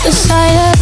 Come break the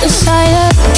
desire